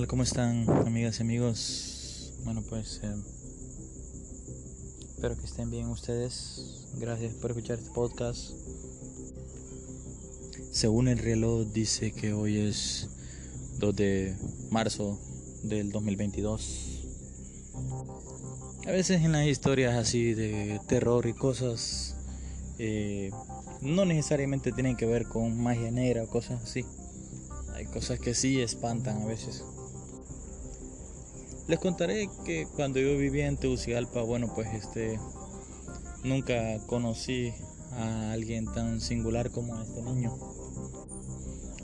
Tal? ¿Cómo están, amigas y amigos? Bueno, pues eh, espero que estén bien ustedes. Gracias por escuchar este podcast. Según el reloj dice que hoy es 2 de marzo del 2022. A veces en las historias así de terror y cosas eh, no necesariamente tienen que ver con magia negra o cosas así hay cosas que sí espantan a veces. Les contaré que cuando yo vivía en Tegucigalpa, bueno, pues este nunca conocí a alguien tan singular como este niño.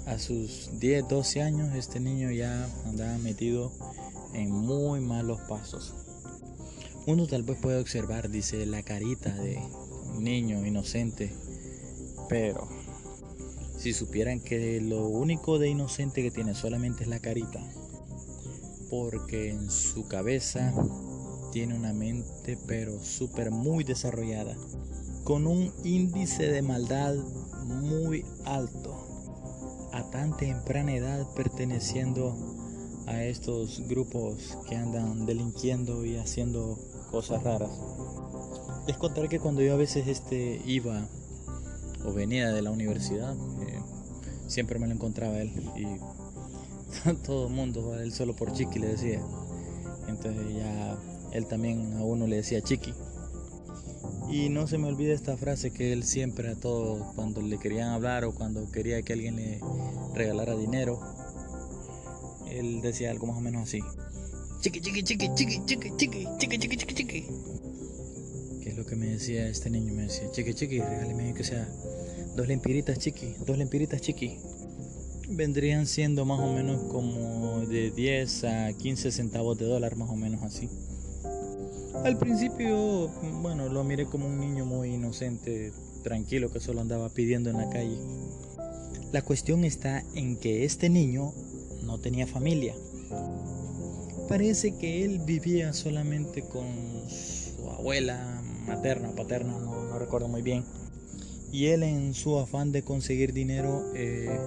A sus 10, 12 años este niño ya andaba metido en muy malos pasos. Uno tal vez puede observar, dice, la carita de un niño inocente, pero si supieran que lo único de inocente que tiene solamente es la carita, porque en su cabeza tiene una mente pero súper muy desarrollada, con un índice de maldad muy alto, a tan temprana edad perteneciendo a estos grupos que andan delinquiendo y haciendo cosas raras. Les contaré que cuando yo a veces este iba o venía de la universidad, eh, siempre me lo encontraba él todo el mundo, él solo por chiqui le decía. Entonces ya él también a uno le decía chiqui. Y no se me olvida esta frase que él siempre a todos, cuando le querían hablar o cuando quería que alguien le regalara dinero, él decía algo más o menos así. Chiqui, chiqui, chiqui, chiqui, chiqui, chiqui, chiqui, chiqui, chiqui, chiqui. Que es lo que me decía este niño, me decía, chiqui, chiqui, regáleme que sea dos lempiritas chiqui, dos lempiritas chiqui. Vendrían siendo más o menos como de 10 a 15 centavos de dólar, más o menos así. Al principio, bueno, lo miré como un niño muy inocente, tranquilo, que solo andaba pidiendo en la calle. La cuestión está en que este niño no tenía familia. Parece que él vivía solamente con su abuela materna o paterna, no, recuerdo muy bien y él en su afán de conseguir dinero eh,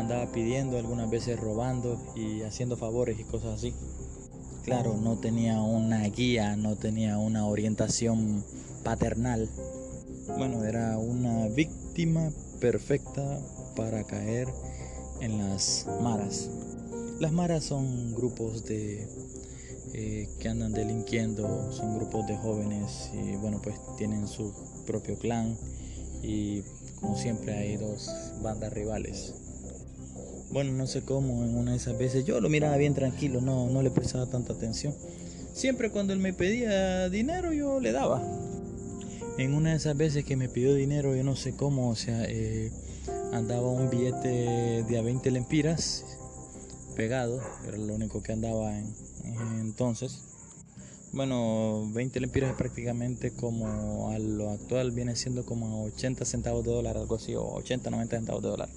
andaba pidiendo, algunas veces robando y haciendo favores y cosas así. Claro, no tenía una guía, no tenía una orientación paternal. Bueno, era una víctima perfecta para caer en las maras. Las maras son grupos de eh, que andan delinquiendo, son grupos de jóvenes y bueno pues tienen su propio clan y como siempre hay dos bandas rivales. Bueno, no sé cómo en una de esas veces yo lo miraba bien tranquilo, no, no le prestaba tanta atención. Siempre cuando él me pedía dinero yo le daba. En una de esas veces que me pidió dinero, yo no sé cómo, o sea, eh, andaba un billete de a 20 lempiras pegado, era lo único que andaba en entonces. Bueno, 20 lempiras es prácticamente como a lo actual viene siendo como 80 centavos de dólar, algo así, o 80, 90 centavos de dólar.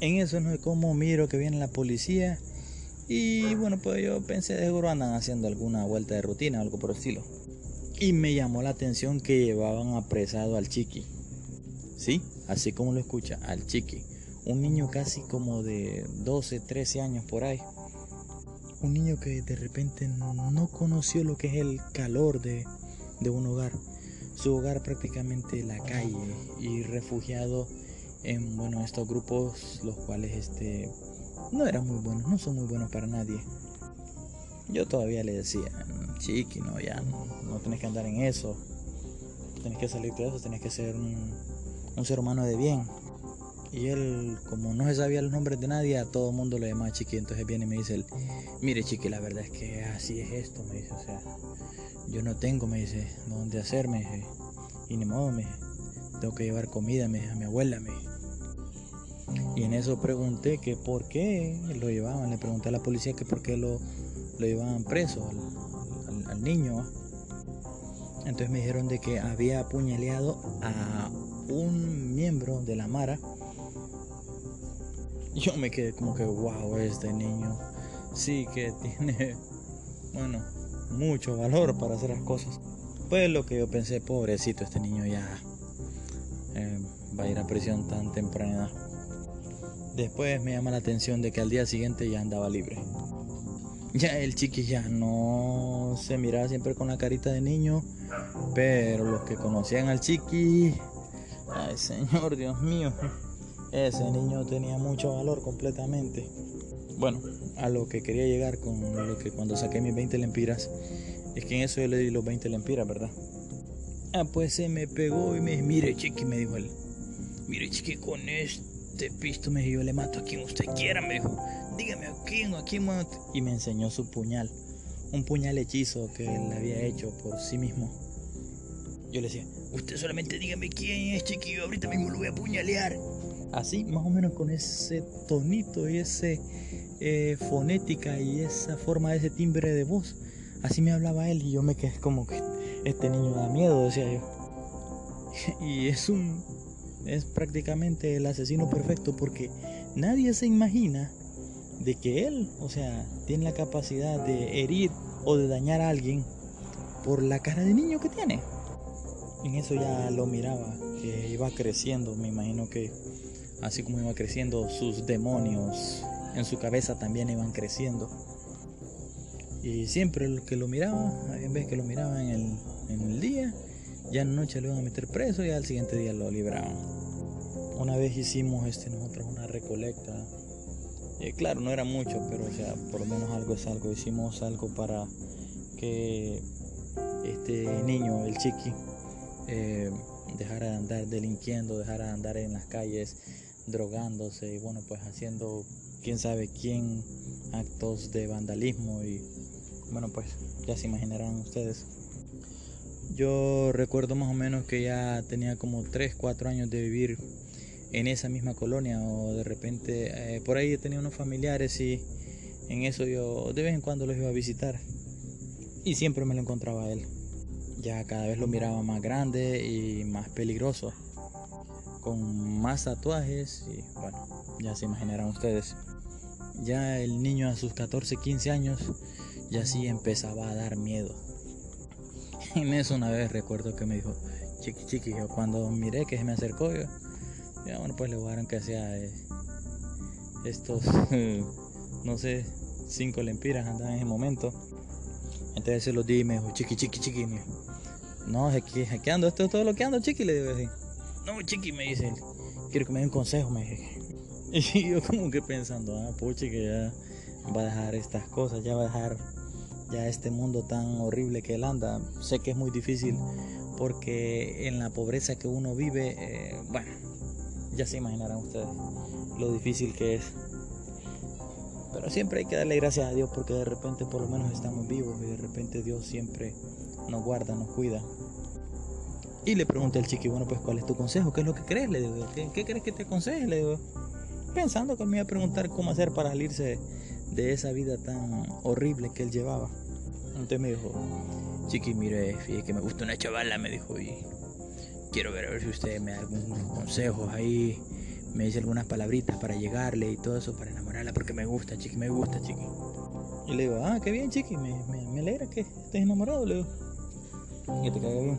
En eso no es como miro que viene la policía y bueno, pues yo pensé de seguro andan haciendo alguna vuelta de rutina, algo por el estilo. Y me llamó la atención que llevaban apresado al chiqui. Sí, así como lo escucha, al chiqui. Un niño casi como de 12, 13 años por ahí un niño que de repente no conoció lo que es el calor de, de un hogar. Su hogar prácticamente la calle y refugiado en bueno estos grupos los cuales este no eran muy buenos, no son muy buenos para nadie. Yo todavía le decía, chiqui, no, ya no, no que andar en eso. Tenés que salir de eso, tenés que ser un, un ser humano de bien. Y él, como no se sabía los nombres de nadie, a todo mundo le llamaba chiqui. Entonces viene y me dice, él, mire chiqui, la verdad es que así es esto, me dice. O sea, yo no tengo, me dice, dónde hacerme. Y ni modo, me tengo que llevar comida me, a mi abuela, me Y en eso pregunté que por qué lo llevaban. Le pregunté a la policía que por qué lo, lo llevaban preso al, niño. Entonces me dijeron de que había apuñaleado a un miembro de la Mara yo me quedé como que, wow, este niño sí que tiene, bueno, mucho valor para hacer las cosas. Pues lo que yo pensé, pobrecito, este niño ya eh, va a ir a prisión tan temprana. Después me llama la atención de que al día siguiente ya andaba libre. Ya el chiqui ya no se miraba siempre con la carita de niño, pero los que conocían al chiqui, ay señor, Dios mío, ese niño tenía mucho valor completamente. Bueno, a lo que quería llegar con lo que cuando saqué mis 20 lempiras, es que en eso yo le di los 20 lempiras, ¿verdad? Ah, pues se me pegó y me dijo, mire chiqui, me dijo él, mire chiqui, con este pisto me dijo, yo le mato a quien usted quiera, me dijo, dígame a quién, a quién mato. Y me enseñó su puñal, un puñal hechizo que él había hecho por sí mismo. Yo le decía, usted solamente dígame quién es chiqui, yo ahorita mismo lo voy a puñalear así más o menos con ese tonito y ese eh, fonética y esa forma de ese timbre de voz así me hablaba él y yo me quedé como que este niño da miedo decía yo y es un es prácticamente el asesino perfecto porque nadie se imagina de que él o sea tiene la capacidad de herir o de dañar a alguien por la cara de niño que tiene en eso ya lo miraba que iba creciendo me imagino que así como iba creciendo, sus demonios en su cabeza también iban creciendo. Y siempre el que lo miraba, en vez que lo miraba en el, en el día, ya en noche lo iban a meter preso y al siguiente día lo libraban. Una vez hicimos este, nosotros una recolecta. Y claro, no era mucho, pero o sea, por lo menos algo es algo. Hicimos algo para que este niño, el chiqui, eh, dejara de andar delinquiendo, dejara de andar en las calles drogándose y bueno pues haciendo quién sabe quién actos de vandalismo y bueno pues ya se imaginarán ustedes yo recuerdo más o menos que ya tenía como 3, 4 años de vivir en esa misma colonia o de repente eh, por ahí tenía unos familiares y en eso yo de vez en cuando los iba a visitar y siempre me lo encontraba él. Ya cada vez lo miraba más grande y más peligroso con más tatuajes y bueno, ya se imaginarán ustedes. Ya el niño a sus 14, 15 años ya sí empezaba a dar miedo. Eso una vez recuerdo que me dijo, chiqui chiqui, yo cuando miré que se me acercó, yo, ya bueno pues le guardan que sea eh, estos, no sé, cinco lempiras andaban en ese momento. Entonces se los di y me dijo, chiqui chiqui chiqui. no, aquí, aquí ando, esto es todo lo que ando, chiqui, le digo así. No, chiqui, me dice quiero que me dé un consejo, me dije. Y yo como que pensando, ah, puchi, que ya va a dejar estas cosas, ya va a dejar ya este mundo tan horrible que él anda. Sé que es muy difícil porque en la pobreza que uno vive, eh, bueno, ya se imaginarán ustedes lo difícil que es. Pero siempre hay que darle gracias a Dios porque de repente por lo menos estamos vivos y de repente Dios siempre nos guarda, nos cuida. Y le pregunté al chiqui, bueno, pues ¿cuál es tu consejo? ¿Qué es lo que crees? Le digo, ¿qué, crees que te aconseje? Le digo, pensando que me iba a preguntar cómo hacer para salirse de esa vida tan horrible que él llevaba. Entonces me dijo, chiqui, mire, fíjate que me gusta una chavala, me dijo, y quiero ver a ver si usted me da algunos consejos ahí, me dice algunas palabritas para llegarle y todo eso, para enamorarla, porque me gusta, chiqui, me gusta, chiqui. Y le digo, ah, qué bien, chiqui, me, me, alegra que estés enamorado, le digo, que te caiga bien.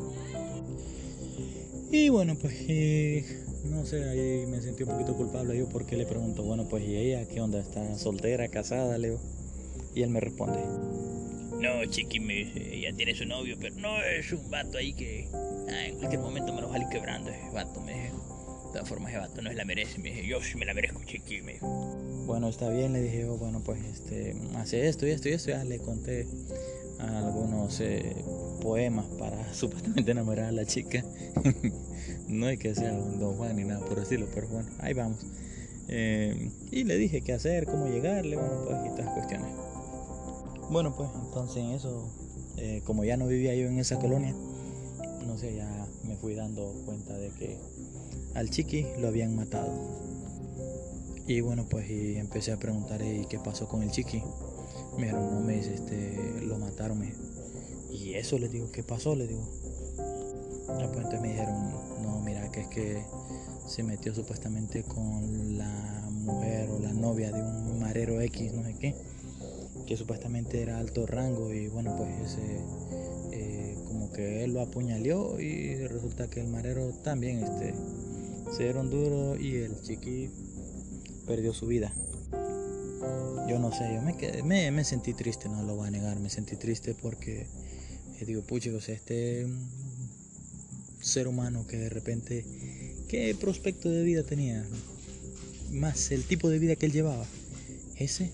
Y bueno, pues no sé, ahí me sentí un poquito culpable yo porque le pregunto, bueno, pues ¿y ella qué onda? ¿Está soltera, casada? Leo. Y él me responde, No, chiqui, me ella tiene su novio, pero no es un vato ahí que ah, en cualquier momento me lo va a ir quebrando ese vato, me. De todas formas, ese vato no es la merece, me dije, yo sí me la merezco, chiqui, me. Bueno, está bien, le dije yo, bueno, pues este, hace esto y esto y esto, ya le conté algunos eh, poemas para supuestamente enamorar a la chica. no hay que sea un don Juan ni nada por decirlo, pero bueno, ahí vamos. Eh, y le dije qué hacer, cómo llegarle, bueno, pues y todas cuestiones. Bueno, pues entonces en eso, eh, como ya no vivía yo en esa colonia, no sé, ya me fui dando cuenta de que al chiqui lo habían matado. Y bueno, pues y empecé a preguntar, ¿y qué pasó con el chiqui? Me dijeron, no, me dice, este, lo mataron. Me. Y eso le digo, ¿qué pasó? Le digo. De repente me dijeron, que es que se metió supuestamente con la mujer o la novia de un marero X, no sé qué, que supuestamente era alto rango y bueno, pues ese, eh, como que él lo apuñaleó y resulta que el marero también este, se dieron duro y el chiqui perdió su vida. Yo no sé, yo me, quedé, me, me, sentí triste, no lo voy a negar, me sentí triste porque eh, digo, pucha, o sea, este ser humano que de repente, ¿qué prospecto de vida tenía? Más el tipo de vida que él llevaba. Ese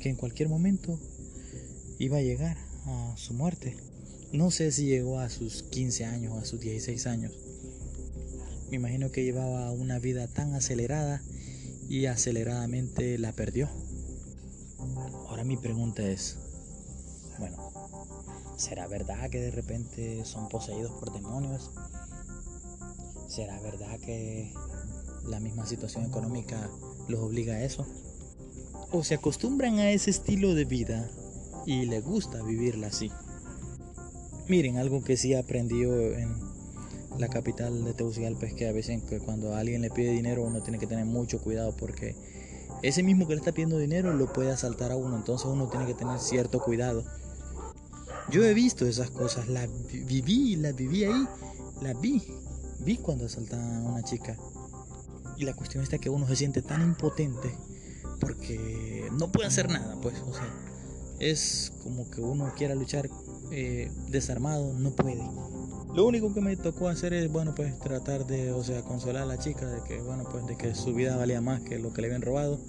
que en cualquier momento iba a llegar a su muerte. No sé si llegó a sus 15 años, a sus 16 años. Me imagino que llevaba una vida tan acelerada y aceleradamente la perdió. Ahora mi pregunta es, bueno, ¿será verdad que de repente son poseídos por demonios? ¿Será verdad que la misma situación económica los obliga a eso? ¿O se acostumbran a ese estilo de vida y les gusta vivirla así? Miren, algo que sí aprendió en la capital de Tegucigalpa es que a veces cuando alguien le pide dinero uno tiene que tener mucho cuidado porque ese mismo que le está pidiendo dinero lo puede asaltar a uno, entonces uno tiene que tener cierto cuidado. Yo he visto esas cosas, las viví, las viví ahí, las vi vi cuando asaltaban a una chica. Y la cuestión está que uno se siente tan impotente porque no puede hacer nada, pues, o sea, es como que uno quiera luchar eh, desarmado, no puede. Lo único que me tocó hacer es, bueno, pues tratar de, o sea, consolar a la chica de que, bueno, pues de que su vida valía más que lo que le habían robado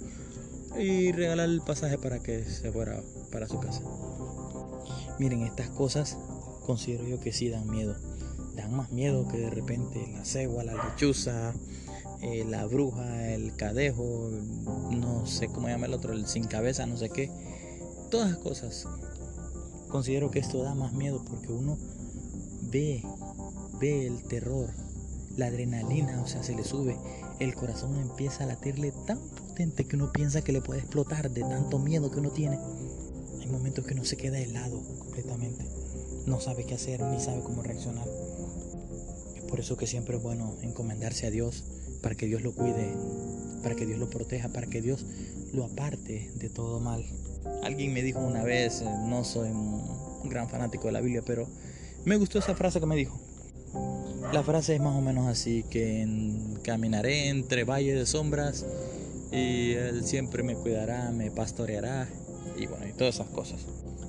y regalar el pasaje para que se fuera para su casa. Miren, estas cosas considero yo que sí dan miedo dan más miedo que de repente la cegua, la lechuza, eh, la bruja, el cadejo, no sé cómo llama el otro, el sin cabeza, no sé qué. Todas las cosas. Considero que esto da más miedo porque uno ve, ve el terror, la adrenalina, o sea, se le sube, el corazón empieza a latirle tan potente que uno piensa que le puede explotar de tanto miedo que uno tiene. Hay momentos que uno se queda helado completamente, no sabe qué hacer ni sabe cómo reaccionar. Por eso que siempre es bueno encomendarse a Dios para que Dios lo cuide, para que Dios lo proteja, para que Dios lo aparte de todo mal. Alguien me dijo una vez, eh, no soy un gran fanático de la Biblia, pero me gustó esa frase que me dijo. La frase es más o menos así, que caminaré entre valles de sombras y Él siempre me cuidará, me pastoreará y bueno, y todas esas cosas.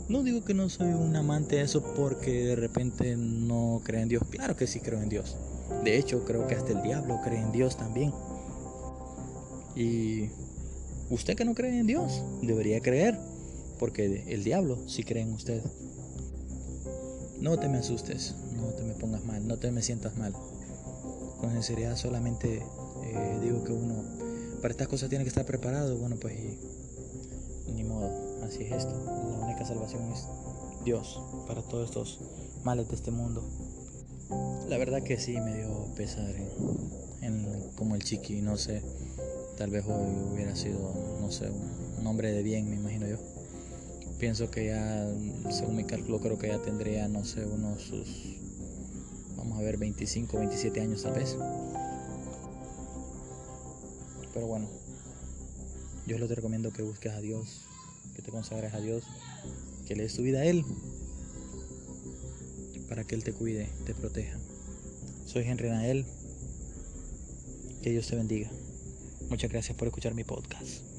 No digo que no soy un amante de eso porque de repente no creo en Dios. Claro que sí creo en Dios. De hecho, creo que hasta el diablo cree en Dios también. Y usted que no cree en Dios, debería creer. Porque el diablo sí cree en usted. No te me asustes, no te me pongas mal, no te me sientas mal. Con sinceridad solamente eh, digo que uno para estas cosas tiene que estar preparado. Bueno, pues ni modo, así es esto salvación es Dios para todos estos males de este mundo. La verdad que sí me dio pesar en, como el chiqui, no sé, tal vez hoy hubiera sido, no sé, un hombre de bien, me imagino yo. Pienso que ya, según mi cálculo, creo que ya tendría, no sé, unos sus, vamos a ver, 25, 27 años tal vez. Pero bueno, yo les recomiendo que busques a Dios, que te consagres a Dios, que le des tu vida a Él, para que Él te cuide, te proteja. Soy Henry Nael, que Dios te bendiga. Muchas gracias por escuchar mi podcast.